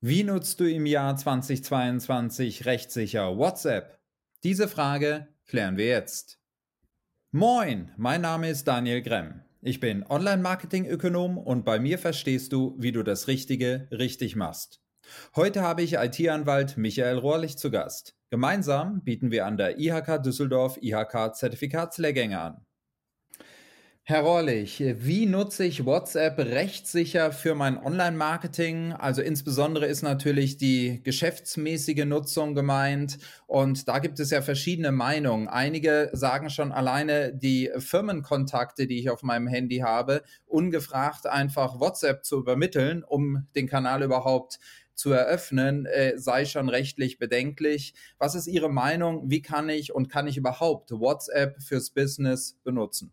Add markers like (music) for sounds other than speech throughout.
Wie nutzt du im Jahr 2022 rechtssicher WhatsApp? Diese Frage klären wir jetzt. Moin, mein Name ist Daniel Gremm. Ich bin Online-Marketing-Ökonom und bei mir verstehst du, wie du das Richtige richtig machst. Heute habe ich IT-Anwalt Michael Rohrlich zu Gast. Gemeinsam bieten wir an der IHK Düsseldorf IHK Zertifikatslehrgänge an. Herr Rohrlich, wie nutze ich WhatsApp rechtssicher für mein Online-Marketing? Also insbesondere ist natürlich die geschäftsmäßige Nutzung gemeint und da gibt es ja verschiedene Meinungen. Einige sagen schon alleine die Firmenkontakte, die ich auf meinem Handy habe, ungefragt einfach WhatsApp zu übermitteln, um den Kanal überhaupt zu eröffnen, äh, sei schon rechtlich bedenklich. Was ist Ihre Meinung? Wie kann ich und kann ich überhaupt WhatsApp fürs Business benutzen?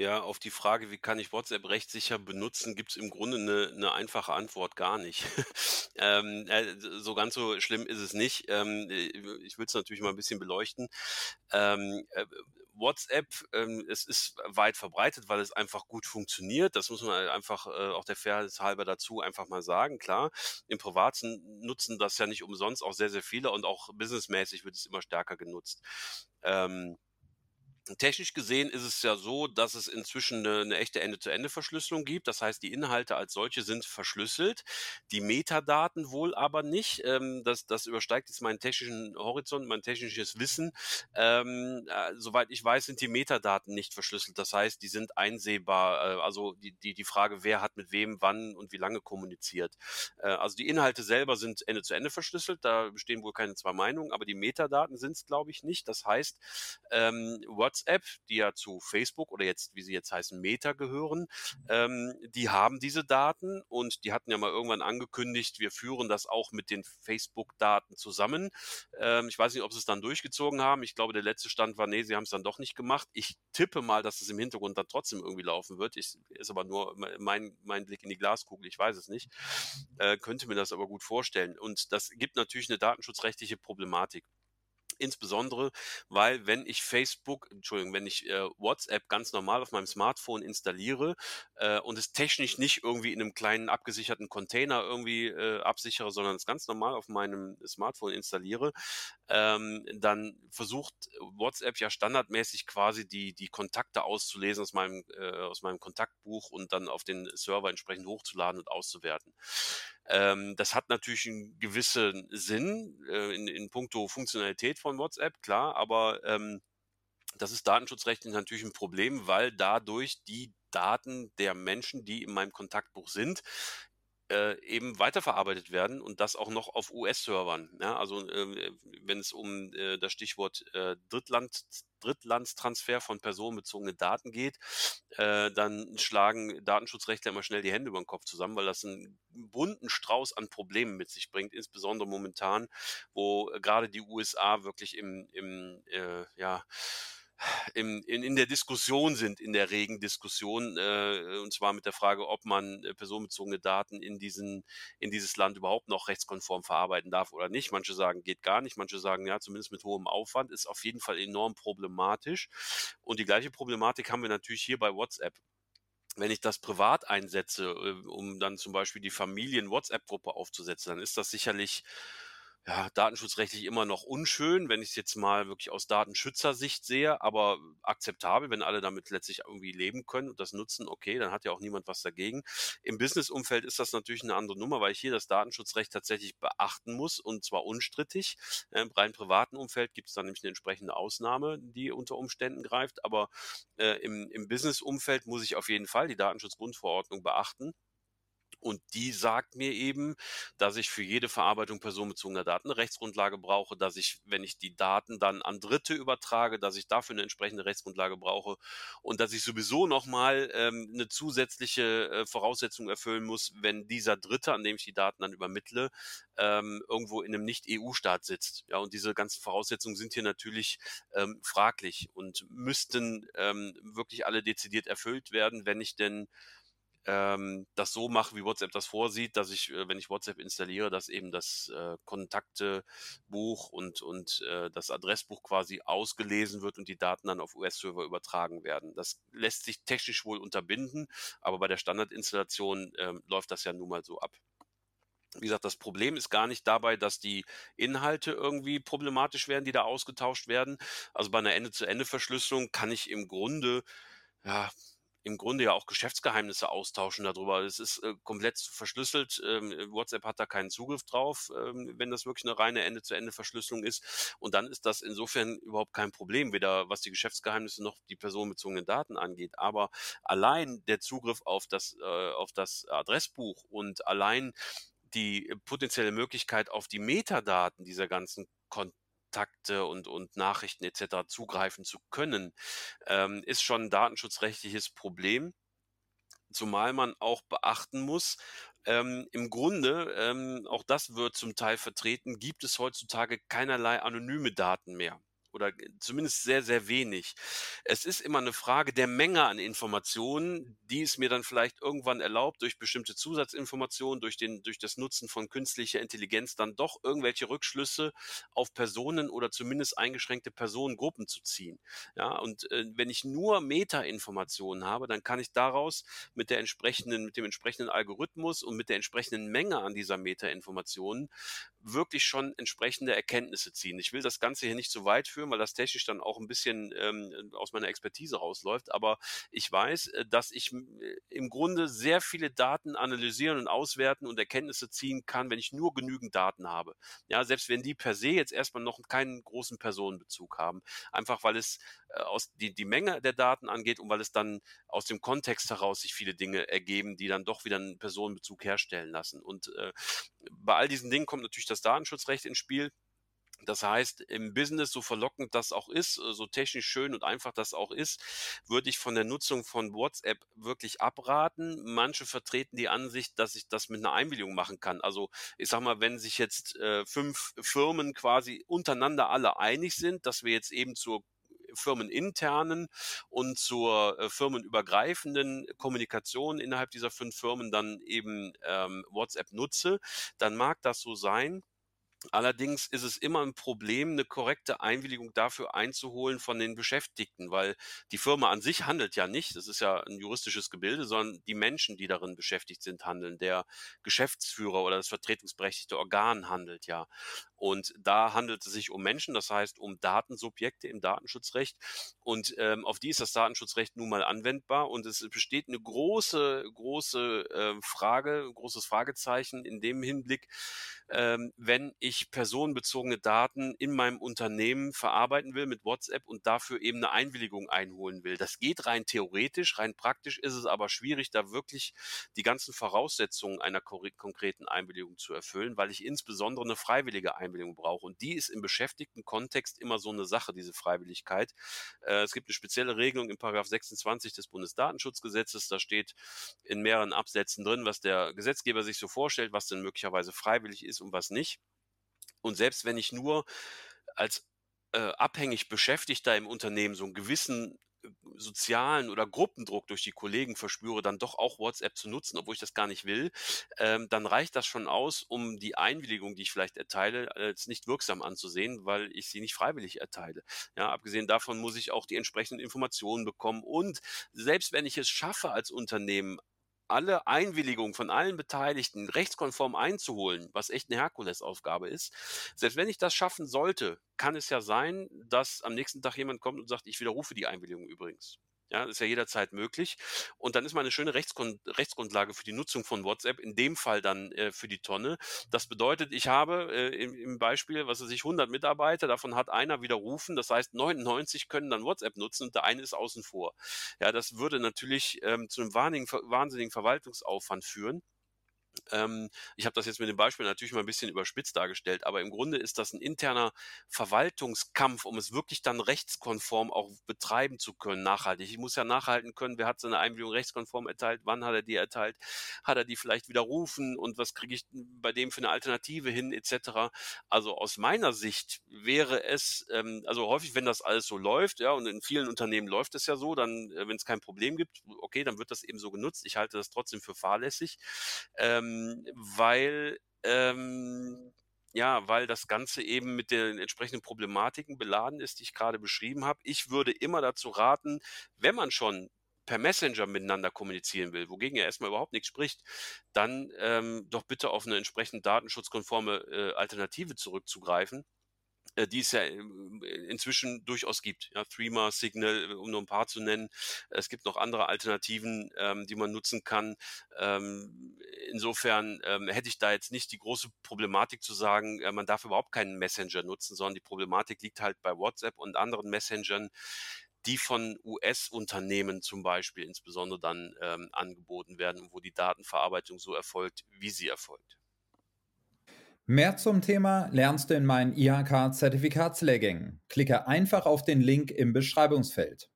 Ja, auf die Frage, wie kann ich WhatsApp rechtssicher benutzen, gibt es im Grunde eine 'ne einfache Antwort: Gar nicht. (laughs) Ähm, äh, so ganz so schlimm ist es nicht. Ähm, äh, ich will es natürlich mal ein bisschen beleuchten. Ähm, äh, WhatsApp, ähm, es ist weit verbreitet, weil es einfach gut funktioniert. Das muss man einfach äh, auch der Fairness halber dazu einfach mal sagen. Klar, im Privaten nutzen das ja nicht umsonst auch sehr, sehr viele und auch businessmäßig wird es immer stärker genutzt. Ähm Technisch gesehen ist es ja so, dass es inzwischen eine, eine echte Ende-zu-Ende-Verschlüsselung gibt. Das heißt, die Inhalte als solche sind verschlüsselt, die Metadaten wohl aber nicht. Ähm, das, das übersteigt jetzt meinen technischen Horizont, mein technisches Wissen. Ähm, äh, soweit ich weiß, sind die Metadaten nicht verschlüsselt. Das heißt, die sind einsehbar. Äh, also die, die, die Frage, wer hat mit wem, wann und wie lange kommuniziert. Äh, also die Inhalte selber sind Ende-zu-Ende verschlüsselt. Da bestehen wohl keine zwei Meinungen, aber die Metadaten sind es, glaube ich, nicht. Das heißt, ähm, WhatsApp WhatsApp, die ja zu Facebook oder jetzt, wie sie jetzt heißen, Meta gehören, ähm, die haben diese Daten und die hatten ja mal irgendwann angekündigt, wir führen das auch mit den Facebook-Daten zusammen. Ähm, ich weiß nicht, ob sie es dann durchgezogen haben. Ich glaube, der letzte Stand war, nee, sie haben es dann doch nicht gemacht. Ich tippe mal, dass es im Hintergrund dann trotzdem irgendwie laufen wird. Ich, ist aber nur mein, mein Blick in die Glaskugel, ich weiß es nicht. Äh, könnte mir das aber gut vorstellen. Und das gibt natürlich eine datenschutzrechtliche Problematik. Insbesondere, weil wenn ich Facebook, Entschuldigung, wenn ich äh, WhatsApp ganz normal auf meinem Smartphone installiere äh, und es technisch nicht irgendwie in einem kleinen abgesicherten Container irgendwie äh, absichere, sondern es ganz normal auf meinem Smartphone installiere, ähm, dann versucht WhatsApp ja standardmäßig quasi die, die Kontakte auszulesen aus meinem, äh, aus meinem Kontaktbuch und dann auf den Server entsprechend hochzuladen und auszuwerten. Ähm, das hat natürlich einen gewissen Sinn äh, in, in puncto Funktionalität von WhatsApp, klar, aber ähm, das ist datenschutzrechtlich natürlich ein Problem, weil dadurch die Daten der Menschen, die in meinem Kontaktbuch sind, äh, eben weiterverarbeitet werden und das auch noch auf US-Servern. Ja, also äh, wenn es um äh, das Stichwort äh, Drittland, Drittlandstransfer von personenbezogenen Daten geht, äh, dann schlagen Datenschutzrechtler immer schnell die Hände über den Kopf zusammen, weil das einen bunten Strauß an Problemen mit sich bringt, insbesondere momentan, wo gerade die USA wirklich im, im äh, ja, im, in, in der Diskussion sind, in der regen Diskussion, äh, und zwar mit der Frage, ob man äh, personenbezogene Daten in, diesen, in dieses Land überhaupt noch rechtskonform verarbeiten darf oder nicht. Manche sagen, geht gar nicht, manche sagen, ja, zumindest mit hohem Aufwand, ist auf jeden Fall enorm problematisch. Und die gleiche Problematik haben wir natürlich hier bei WhatsApp wenn ich das privat einsetze, äh, um dann zum Beispiel die Familien-WhatsApp-Gruppe aufzusetzen, dann ist das sicherlich ja, datenschutzrechtlich immer noch unschön, wenn ich es jetzt mal wirklich aus Datenschützersicht sehe, aber akzeptabel, wenn alle damit letztlich irgendwie leben können und das nutzen, okay, dann hat ja auch niemand was dagegen. Im Business-Umfeld ist das natürlich eine andere Nummer, weil ich hier das Datenschutzrecht tatsächlich beachten muss und zwar unstrittig. Im rein privaten Umfeld gibt es dann nämlich eine entsprechende Ausnahme, die unter Umständen greift, aber äh, im, im Business-Umfeld muss ich auf jeden Fall die Datenschutzgrundverordnung beachten. Und die sagt mir eben, dass ich für jede Verarbeitung personenbezogener Daten eine Rechtsgrundlage brauche, dass ich, wenn ich die Daten dann an Dritte übertrage, dass ich dafür eine entsprechende Rechtsgrundlage brauche und dass ich sowieso nochmal ähm, eine zusätzliche äh, Voraussetzung erfüllen muss, wenn dieser Dritte, an dem ich die Daten dann übermittle, ähm, irgendwo in einem Nicht-EU-Staat sitzt. Ja, und diese ganzen Voraussetzungen sind hier natürlich ähm, fraglich und müssten ähm, wirklich alle dezidiert erfüllt werden, wenn ich denn ähm, das so mache, wie WhatsApp das vorsieht, dass ich, äh, wenn ich WhatsApp installiere, dass eben das äh, Kontaktebuch und, und äh, das Adressbuch quasi ausgelesen wird und die Daten dann auf US-Server übertragen werden. Das lässt sich technisch wohl unterbinden, aber bei der Standardinstallation äh, läuft das ja nun mal so ab. Wie gesagt, das Problem ist gar nicht dabei, dass die Inhalte irgendwie problematisch werden, die da ausgetauscht werden. Also bei einer Ende-zu-Ende-Verschlüsselung kann ich im Grunde, ja, im Grunde ja auch Geschäftsgeheimnisse austauschen darüber. Es ist äh, komplett verschlüsselt. Ähm, WhatsApp hat da keinen Zugriff drauf, ähm, wenn das wirklich eine reine Ende-zu-Ende-Verschlüsselung ist. Und dann ist das insofern überhaupt kein Problem, weder was die Geschäftsgeheimnisse noch die personenbezogenen Daten angeht. Aber allein der Zugriff auf das, äh, auf das Adressbuch und allein die potenzielle Möglichkeit auf die Metadaten dieser ganzen Kontakte und, und Nachrichten etc. zugreifen zu können, ähm, ist schon ein datenschutzrechtliches Problem. Zumal man auch beachten muss, ähm, im Grunde, ähm, auch das wird zum Teil vertreten, gibt es heutzutage keinerlei anonyme Daten mehr oder zumindest sehr, sehr wenig. Es ist immer eine Frage der Menge an Informationen, die es mir dann vielleicht irgendwann erlaubt, durch bestimmte Zusatzinformationen, durch, den, durch das Nutzen von künstlicher Intelligenz dann doch irgendwelche Rückschlüsse auf Personen oder zumindest eingeschränkte Personengruppen zu ziehen. Ja, und äh, wenn ich nur Meta-Informationen habe, dann kann ich daraus mit der entsprechenden, mit dem entsprechenden Algorithmus und mit der entsprechenden Menge an dieser Meta-Informationen wirklich schon entsprechende Erkenntnisse ziehen. Ich will das Ganze hier nicht zu weit führen, weil das technisch dann auch ein bisschen ähm, aus meiner Expertise rausläuft. Aber ich weiß, äh, dass ich äh, im Grunde sehr viele Daten analysieren und auswerten und Erkenntnisse ziehen kann, wenn ich nur genügend Daten habe. Ja, selbst wenn die per se jetzt erstmal noch keinen großen Personenbezug haben. Einfach weil es äh, aus die, die Menge der Daten angeht und weil es dann aus dem Kontext heraus sich viele Dinge ergeben, die dann doch wieder einen Personenbezug herstellen lassen. Und äh, bei all diesen Dingen kommt natürlich das Datenschutzrecht ins Spiel. Das heißt, im Business, so verlockend das auch ist, äh, so technisch schön und einfach das auch ist, würde ich von der Nutzung von WhatsApp wirklich abraten. Manche vertreten die Ansicht, dass ich das mit einer Einwilligung machen kann. Also ich sag mal, wenn sich jetzt äh, fünf Firmen quasi untereinander alle einig sind, dass wir jetzt eben zur firmeninternen und zur äh, firmenübergreifenden Kommunikation innerhalb dieser fünf Firmen dann eben ähm, WhatsApp nutze, dann mag das so sein. Allerdings ist es immer ein Problem, eine korrekte Einwilligung dafür einzuholen von den Beschäftigten, weil die Firma an sich handelt ja nicht, das ist ja ein juristisches Gebilde, sondern die Menschen, die darin beschäftigt sind, handeln. Der Geschäftsführer oder das vertretungsberechtigte Organ handelt ja. Und da handelt es sich um Menschen, das heißt um Datensubjekte im Datenschutzrecht. Und ähm, auf die ist das Datenschutzrecht nun mal anwendbar. Und es besteht eine große, große äh, Frage, großes Fragezeichen in dem Hinblick, ähm, wenn ich personenbezogene Daten in meinem Unternehmen verarbeiten will mit WhatsApp und dafür eben eine Einwilligung einholen will. Das geht rein theoretisch, rein praktisch ist es aber schwierig, da wirklich die ganzen Voraussetzungen einer konkreten Einwilligung zu erfüllen, weil ich insbesondere eine freiwillige Einwilligung brauche. Und die ist im beschäftigten Kontext immer so eine Sache, diese Freiwilligkeit. Äh, es gibt eine spezielle Regelung im Paragraph 26 des Bundesdatenschutzgesetzes. Da steht in mehreren Absätzen drin, was der Gesetzgeber sich so vorstellt, was denn möglicherweise freiwillig ist und was nicht. Und selbst wenn ich nur als äh, abhängig Beschäftigter im Unternehmen so einen gewissen sozialen oder Gruppendruck durch die Kollegen verspüre, dann doch auch WhatsApp zu nutzen, obwohl ich das gar nicht will, ähm, dann reicht das schon aus, um die Einwilligung, die ich vielleicht erteile, als nicht wirksam anzusehen, weil ich sie nicht freiwillig erteile. Ja, abgesehen davon muss ich auch die entsprechenden Informationen bekommen und selbst wenn ich es schaffe, als Unternehmen alle Einwilligungen von allen Beteiligten rechtskonform einzuholen, was echt eine Herkulesaufgabe ist. Selbst wenn ich das schaffen sollte, kann es ja sein, dass am nächsten Tag jemand kommt und sagt, ich widerrufe die Einwilligung übrigens. Ja, ist ja jederzeit möglich. Und dann ist mal eine schöne Rechtsgrund Rechtsgrundlage für die Nutzung von WhatsApp, in dem Fall dann äh, für die Tonne. Das bedeutet, ich habe äh, im, im, Beispiel, was weiß ich, 100 Mitarbeiter, davon hat einer widerrufen. Das heißt, 99 können dann WhatsApp nutzen und der eine ist außen vor. Ja, das würde natürlich ähm, zu einem wahnsinnigen Verwaltungsaufwand führen. Ähm, ich habe das jetzt mit dem Beispiel natürlich mal ein bisschen überspitzt dargestellt, aber im Grunde ist das ein interner Verwaltungskampf, um es wirklich dann rechtskonform auch betreiben zu können, nachhaltig. Ich muss ja nachhalten können, wer hat seine Einwilligung rechtskonform erteilt, wann hat er die erteilt, hat er die vielleicht widerrufen und was kriege ich bei dem für eine Alternative hin, etc. Also aus meiner Sicht wäre es, ähm, also häufig, wenn das alles so läuft, ja, und in vielen Unternehmen läuft es ja so, dann, äh, wenn es kein Problem gibt, okay, dann wird das eben so genutzt. Ich halte das trotzdem für fahrlässig. Ähm, ähm, weil ähm, ja, weil das Ganze eben mit den entsprechenden Problematiken beladen ist, die ich gerade beschrieben habe. Ich würde immer dazu raten, wenn man schon per Messenger miteinander kommunizieren will, wogegen ja erstmal überhaupt nichts spricht, dann ähm, doch bitte auf eine entsprechend datenschutzkonforme äh, Alternative zurückzugreifen äh, die es ja ähm, inzwischen durchaus gibt. Ja, Threema, Signal, um nur ein paar zu nennen. Es gibt noch andere Alternativen, ähm, die man nutzen kann. Ähm, insofern ähm, hätte ich da jetzt nicht die große Problematik zu sagen, äh, man darf überhaupt keinen Messenger nutzen, sondern die Problematik liegt halt bei WhatsApp und anderen Messengern, die von US-Unternehmen zum Beispiel insbesondere dann ähm, angeboten werden, wo die Datenverarbeitung so erfolgt, wie sie erfolgt. Mehr zum Thema lernst du in meinen IHK-Zertifikatslehrgängen. Klicke einfach auf den Link im Beschreibungsfeld.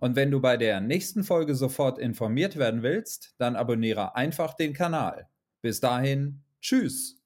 Und wenn du bei der nächsten Folge sofort informiert werden willst, dann abonniere einfach den Kanal. Bis dahin, tschüss.